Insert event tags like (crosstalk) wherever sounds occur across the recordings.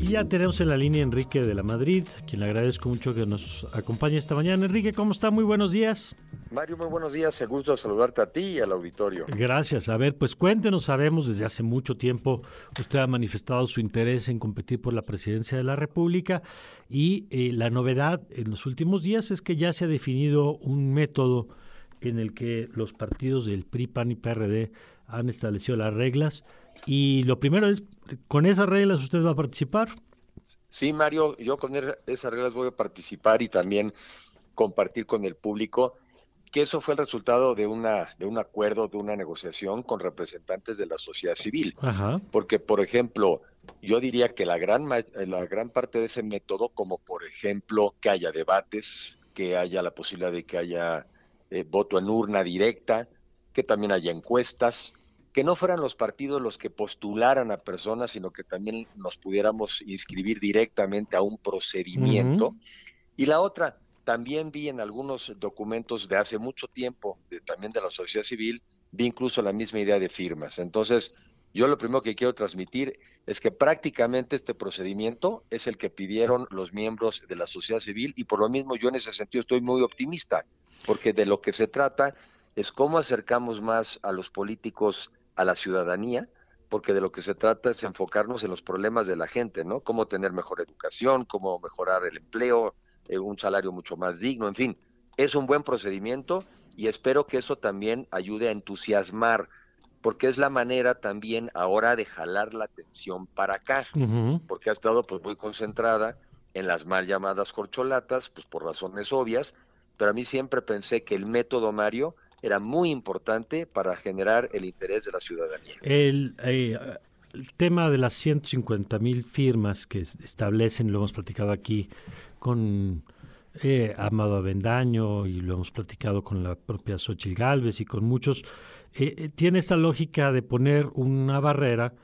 Y ya tenemos en la línea Enrique de la Madrid, quien le agradezco mucho que nos acompañe esta mañana. Enrique, ¿cómo está? Muy buenos días. Mario, muy buenos días. El gusto de saludarte a ti y al auditorio. Gracias. A ver, pues cuéntenos, sabemos desde hace mucho tiempo usted ha manifestado su interés en competir por la presidencia de la República y eh, la novedad en los últimos días es que ya se ha definido un método en el que los partidos del PRI, PAN y PRD han establecido las reglas y lo primero es, ¿con esas reglas usted va a participar? Sí, Mario, yo con esas reglas voy a participar y también compartir con el público que eso fue el resultado de una de un acuerdo, de una negociación con representantes de la sociedad civil. Porque, por ejemplo, yo diría que la gran la gran parte de ese método, como por ejemplo que haya debates, que haya la posibilidad de que haya eh, voto en urna directa, que también haya encuestas, que no fueran los partidos los que postularan a personas, sino que también nos pudiéramos inscribir directamente a un procedimiento. Y la otra, también vi en algunos documentos de hace mucho tiempo, también de la sociedad civil, vi incluso la misma idea de firmas. Entonces, yo lo primero que quiero transmitir es que prácticamente este procedimiento es el que pidieron los miembros de la sociedad civil y por lo mismo yo en ese sentido estoy muy optimista, porque de lo que se trata es cómo acercamos más a los políticos a la ciudadanía, porque de lo que se trata es enfocarnos en los problemas de la gente, ¿no? Cómo tener mejor educación, cómo mejorar el empleo, eh, un salario mucho más digno, en fin, es un buen procedimiento y espero que eso también ayude a entusiasmar, porque es la manera también ahora de jalar la atención para acá, porque ha estado pues muy concentrada en las mal llamadas corcholatas, pues por razones obvias, pero a mí siempre pensé que el método Mario era muy importante para generar el interés de la ciudadanía. El, eh, tema de las 150 mil firmas que establecen, lo hemos platicado aquí con eh, Amado Avendaño y lo hemos platicado con la propia Xochitl Galvez y con muchos, eh, eh, tiene esta lógica de poner una barrera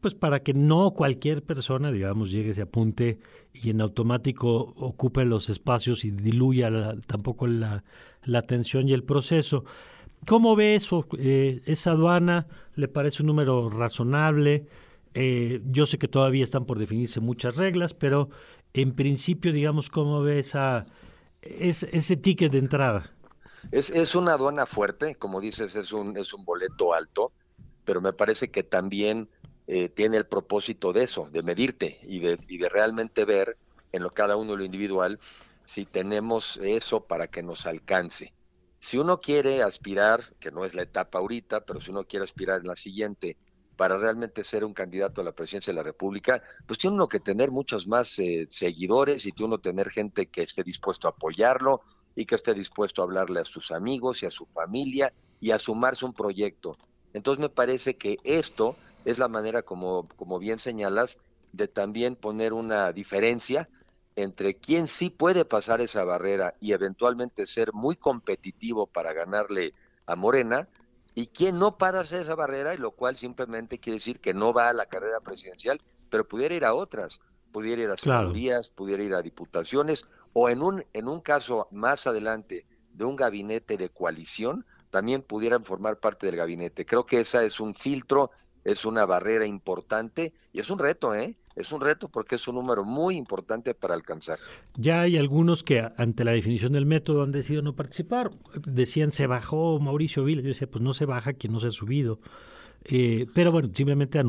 pues para que no cualquier persona, digamos, llegue, se apunte y en automático ocupe los espacios y diluya tampoco la, la atención y el proceso. ¿Cómo ve eso? Eh, ¿Esa aduana le parece un número razonable? Eh, yo sé que todavía están por definirse muchas reglas, pero en principio, digamos, ¿cómo ve esa, ese ticket de entrada? Es, es una aduana fuerte, como dices, es un, es un boleto alto, pero me parece que también eh, tiene el propósito de eso, de medirte y de, y de realmente ver en lo cada uno lo individual si tenemos eso para que nos alcance. Si uno quiere aspirar, que no es la etapa ahorita, pero si uno quiere aspirar en la siguiente, para realmente ser un candidato a la presidencia de la República, pues tiene uno que tener muchos más eh, seguidores y tiene uno tener gente que esté dispuesto a apoyarlo y que esté dispuesto a hablarle a sus amigos y a su familia y a sumarse un proyecto. Entonces me parece que esto es la manera, como, como bien señalas, de también poner una diferencia entre quién sí puede pasar esa barrera y eventualmente ser muy competitivo para ganarle a Morena y quién no para esa barrera y lo cual simplemente quiere decir que no va a la carrera presidencial, pero pudiera ir a otras, pudiera ir a senadurías, pudiera ir a diputaciones o en un en un caso más adelante de un gabinete de coalición también pudieran formar parte del gabinete. Creo que esa es un filtro es una barrera importante y es un reto, ¿eh? Es un reto porque es un número muy importante para alcanzar. Ya hay algunos que ante la definición del método han decidido no participar. Decían se bajó Mauricio Vila. Yo decía, pues no se baja quien no se ha subido. Eh, pero bueno, simplemente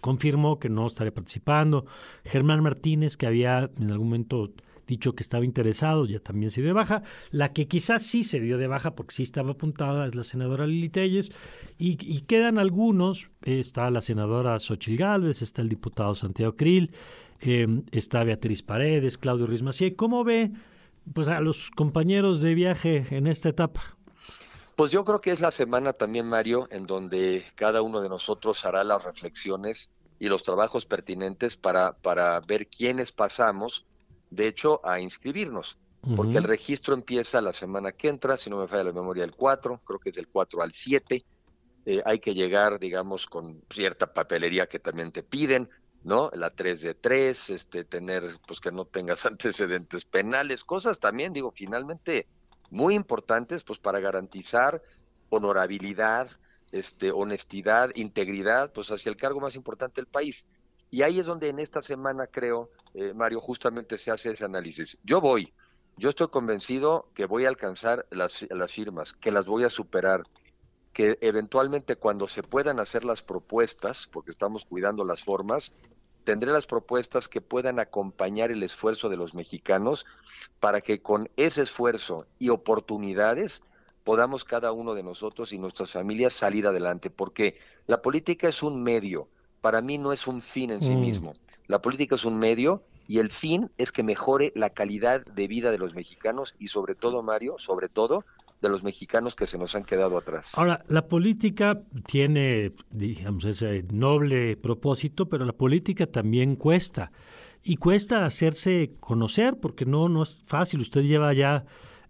confirmó que no estaría participando. Germán Martínez, que había en algún momento dicho que estaba interesado, ya también se dio de baja. La que quizás sí se dio de baja porque sí estaba apuntada es la senadora Lili Telles. Y, quedan algunos, está la senadora Xochil Gálvez, está el diputado Santiago Krill, em, está Beatriz Paredes, Claudio Ruiz Macié. ¿Cómo ve pues, a los compañeros de viaje en esta etapa? Pues yo creo que es la semana también, Mario, en donde cada uno de nosotros hará las reflexiones y los trabajos pertinentes para, para ver quiénes pasamos de hecho, a inscribirnos, porque el registro empieza la semana que entra, si no me falla la memoria, el 4, creo que es del 4 al 7. Eh, hay que llegar, digamos, con cierta papelería que también te piden, ¿no? La 3 de 3, este, tener, pues que no tengas (laughs) antecedentes penales, cosas también, digo, finalmente muy importantes, pues para garantizar honorabilidad, este, honestidad, integridad, pues hacia el cargo más importante del país. Y ahí es donde en esta semana, creo, eh, Mario, justamente se hace ese análisis. Yo voy, yo estoy convencido que voy a alcanzar las, las firmas, que las voy a superar, que eventualmente cuando se puedan hacer las propuestas, porque estamos cuidando las formas, tendré las propuestas que puedan acompañar el esfuerzo de los mexicanos para que con ese esfuerzo y oportunidades podamos cada uno de nosotros y nuestras familias salir adelante, porque la política es un medio, para mí no es un fin en sí mm. mismo. La política es un medio y el fin es que mejore la calidad de vida de los mexicanos y sobre todo, Mario, sobre todo de los mexicanos que se nos han quedado atrás. Ahora, la política tiene, digamos, ese noble propósito, pero la política también cuesta. Y cuesta hacerse conocer porque no, no es fácil. Usted lleva ya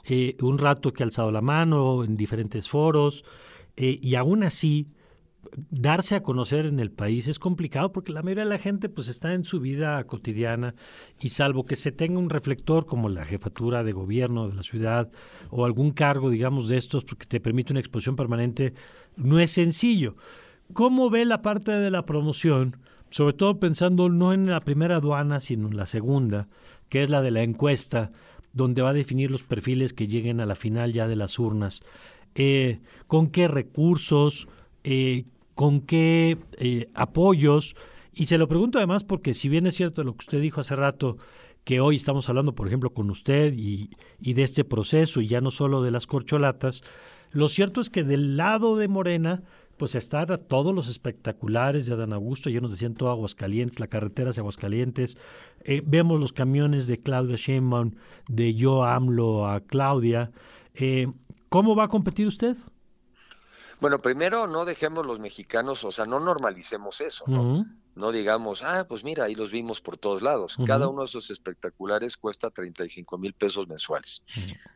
eh, un rato que ha alzado la mano en diferentes foros eh, y aún así darse a conocer en el país es complicado porque la mayoría de la gente pues está en su vida cotidiana y salvo que se tenga un reflector como la jefatura de gobierno de la ciudad o algún cargo digamos de estos porque te permite una exposición permanente no es sencillo. ¿Cómo ve la parte de la promoción? Sobre todo pensando no en la primera aduana sino en la segunda, que es la de la encuesta, donde va a definir los perfiles que lleguen a la final ya de las urnas. Eh, ¿Con qué recursos? Eh, con qué eh, apoyos. Y se lo pregunto además porque si bien es cierto lo que usted dijo hace rato, que hoy estamos hablando, por ejemplo, con usted y, de este proceso y ya no solo de las corcholatas, lo cierto es que del lado de Morena, pues están todos los espectaculares de Adán Augusto, llenos de ciento Aguascalientes, la carretera hacia Aguascalientes, eh, vemos los camiones de Claudia Sheinbaum, de Yo AMLO a Claudia. Eh, ¿Cómo va a competir usted? Bueno, primero no dejemos los mexicanos, o sea, no normalicemos eso, ¿no? No digamos, ah, pues mira, ahí los vimos por todos lados. Cada uno de esos espectaculares cuesta 35 mil pesos mensuales.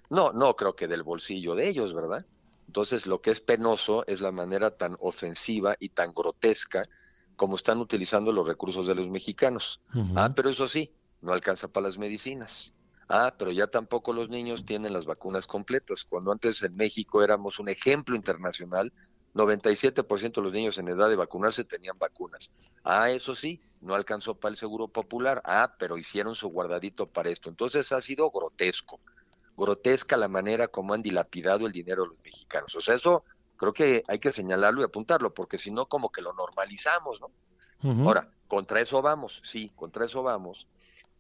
No, no creo que del bolsillo de ellos, ¿verdad? Entonces, lo que es penoso es la manera tan ofensiva y tan grotesca como están utilizando los recursos de los mexicanos. Ah, pero eso sí, no alcanza para las medicinas. Ah, pero ya tampoco los niños tienen las vacunas completas. Cuando antes en México éramos un ejemplo internacional, 97% de los niños en edad de vacunarse tenían vacunas. Ah, eso sí, no alcanzó para el seguro popular. Ah, pero hicieron su guardadito para esto. Entonces ha sido grotesco, grotesca la manera como han dilapidado el dinero de los mexicanos. O sea, eso creo que hay que señalarlo y apuntarlo, porque si no, como que lo normalizamos, ¿no? Ahora, contra eso vamos, sí, contra eso vamos.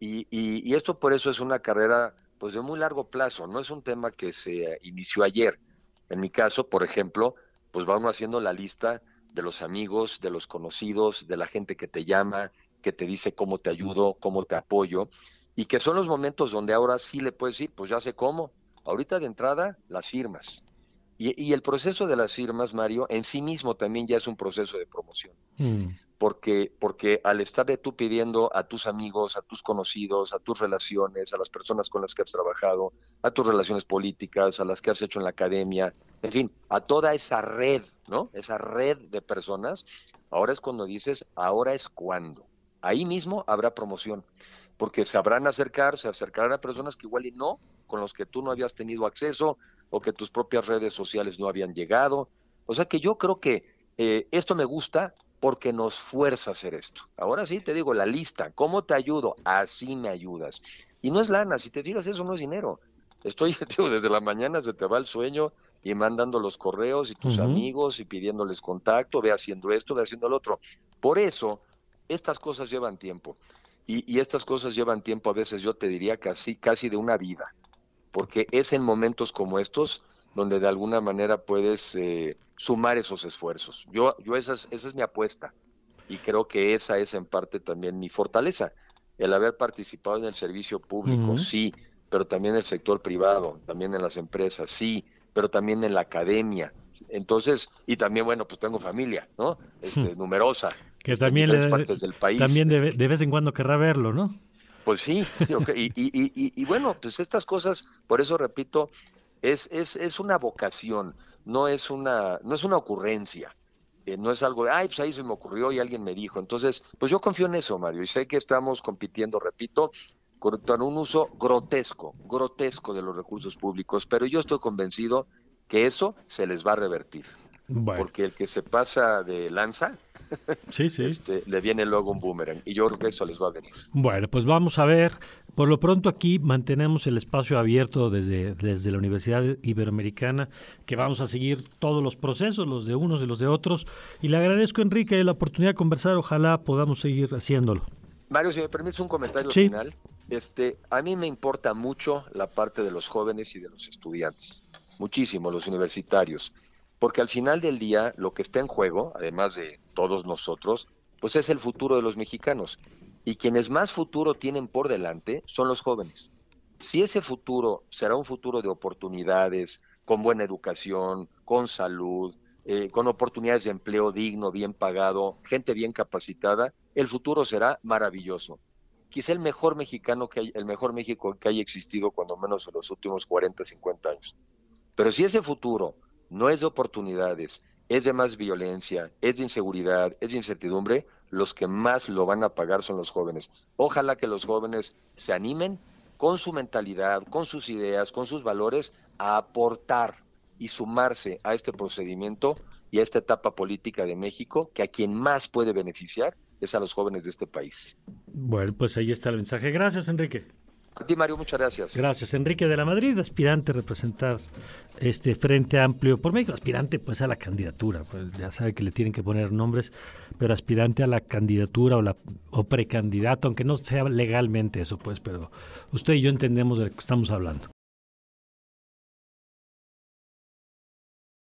Y, y, esto por eso es una carrera pues de muy largo plazo, no es un tema que se inició ayer. En mi caso, por ejemplo, pues vamos haciendo la lista de los amigos, de los conocidos, de la gente que te llama, que te dice cómo te ayudo, cómo te apoyo, y que son los momentos donde ahora sí le puedes decir, pues ya sé cómo. Ahorita de entrada, las firmas. Y, el proceso de las firmas, Mario, en sí mismo también ya es un proceso de promoción. Mm porque, porque al estar tú pidiendo a tus amigos, a tus conocidos, a tus relaciones, a las personas con las que has trabajado, a tus relaciones políticas, a las que has hecho en la academia, en fin, a toda esa red, ¿no? Esa red de personas, ahora es cuando dices, ahora es cuando. Ahí mismo habrá promoción, porque sabrán acercar, se acercarán a personas que igual y no, con los que tú no habías tenido acceso o que tus propias redes sociales no habían llegado. O sea que yo creo que eh, esto me gusta porque nos fuerza a hacer esto. Ahora sí te digo, la lista, ¿cómo te ayudo? Así me ayudas. Y no es lana, si te fijas, eso no es dinero. Estoy, (laughs) digo, desde la mañana se te va el sueño y mandando los correos y tus amigos y pidiéndoles contacto, ve haciendo esto, ve haciendo lo otro. Por eso, estas cosas llevan tiempo. Y, y estas cosas llevan tiempo a veces, yo te diría, casi, casi de una vida. Porque es en momentos como estos donde de alguna manera puedes eh, sumar esos esfuerzos. Yo, yo esa, es, esa es mi apuesta y creo que esa es en parte también mi fortaleza, el haber participado en el servicio público, sí, pero también en el sector privado, también en las empresas, sí, pero también en la academia. Entonces, y también, bueno, pues tengo familia, ¿no? Este, numerosa. Que también, en partes del país. también de, de, vez en cuando querrá verlo, ¿no? Pues sí, y, y, y, y, bueno, pues estas cosas, por eso repito, es, es, es una vocación, no es una, no es una ocurrencia. Eh, no es algo de, ay, pues ahí se me ocurrió y alguien me dijo. Entonces, pues yo confío en eso, Mario, y sé que estamos compitiendo, repito, con, un uso grotesco, grotesco de los recursos públicos, pero yo estoy convencido que eso se les va a revertir. Porque el que se pasa de lanza, sí, sí. Este, le viene luego un boomerang. Y yo creo que eso les va a venir. Bueno, pues vamos a ver. Por lo pronto aquí mantenemos el espacio abierto desde, desde la Universidad Iberoamericana, que vamos a seguir todos los procesos, los de unos y los de otros. Y le agradezco, Enrique, la oportunidad de conversar. Ojalá podamos seguir haciéndolo. Mario, si me permites un comentario final. Este, a mí me importa mucho la parte de los jóvenes y de los estudiantes, muchísimo los universitarios, porque al final del día lo que está en juego, además de todos nosotros, pues es el futuro de los mexicanos. Y quienes más futuro tienen por delante son los jóvenes. Si ese futuro será un futuro de oportunidades, con buena educación, con salud, eh, con oportunidades de empleo digno, bien pagado, gente bien capacitada, el futuro será maravilloso quizá el mejor mexicano que hay, el mejor México que haya existido cuando menos en los últimos 40, 50 años. Pero si ese futuro no es de oportunidades, es de más violencia, es de inseguridad, es de incertidumbre, los que más lo van a pagar son los jóvenes. Ojalá que los jóvenes se animen con su mentalidad, con sus ideas, con sus valores, a aportar y sumarse a este procedimiento y a esta etapa política de México, que a quien más puede beneficiar es a los jóvenes de este país. Bueno, pues ahí está el mensaje. Gracias, Enrique. A ti, Mario, muchas gracias. Gracias, Enrique de la Madrid, aspirante a representar este Frente Amplio por México, aspirante pues a la candidatura, pues ya sabe que le tienen que poner nombres, pero aspirante a la candidatura o, la, o precandidato, aunque no sea legalmente eso, pues, pero usted y yo entendemos de lo que estamos hablando.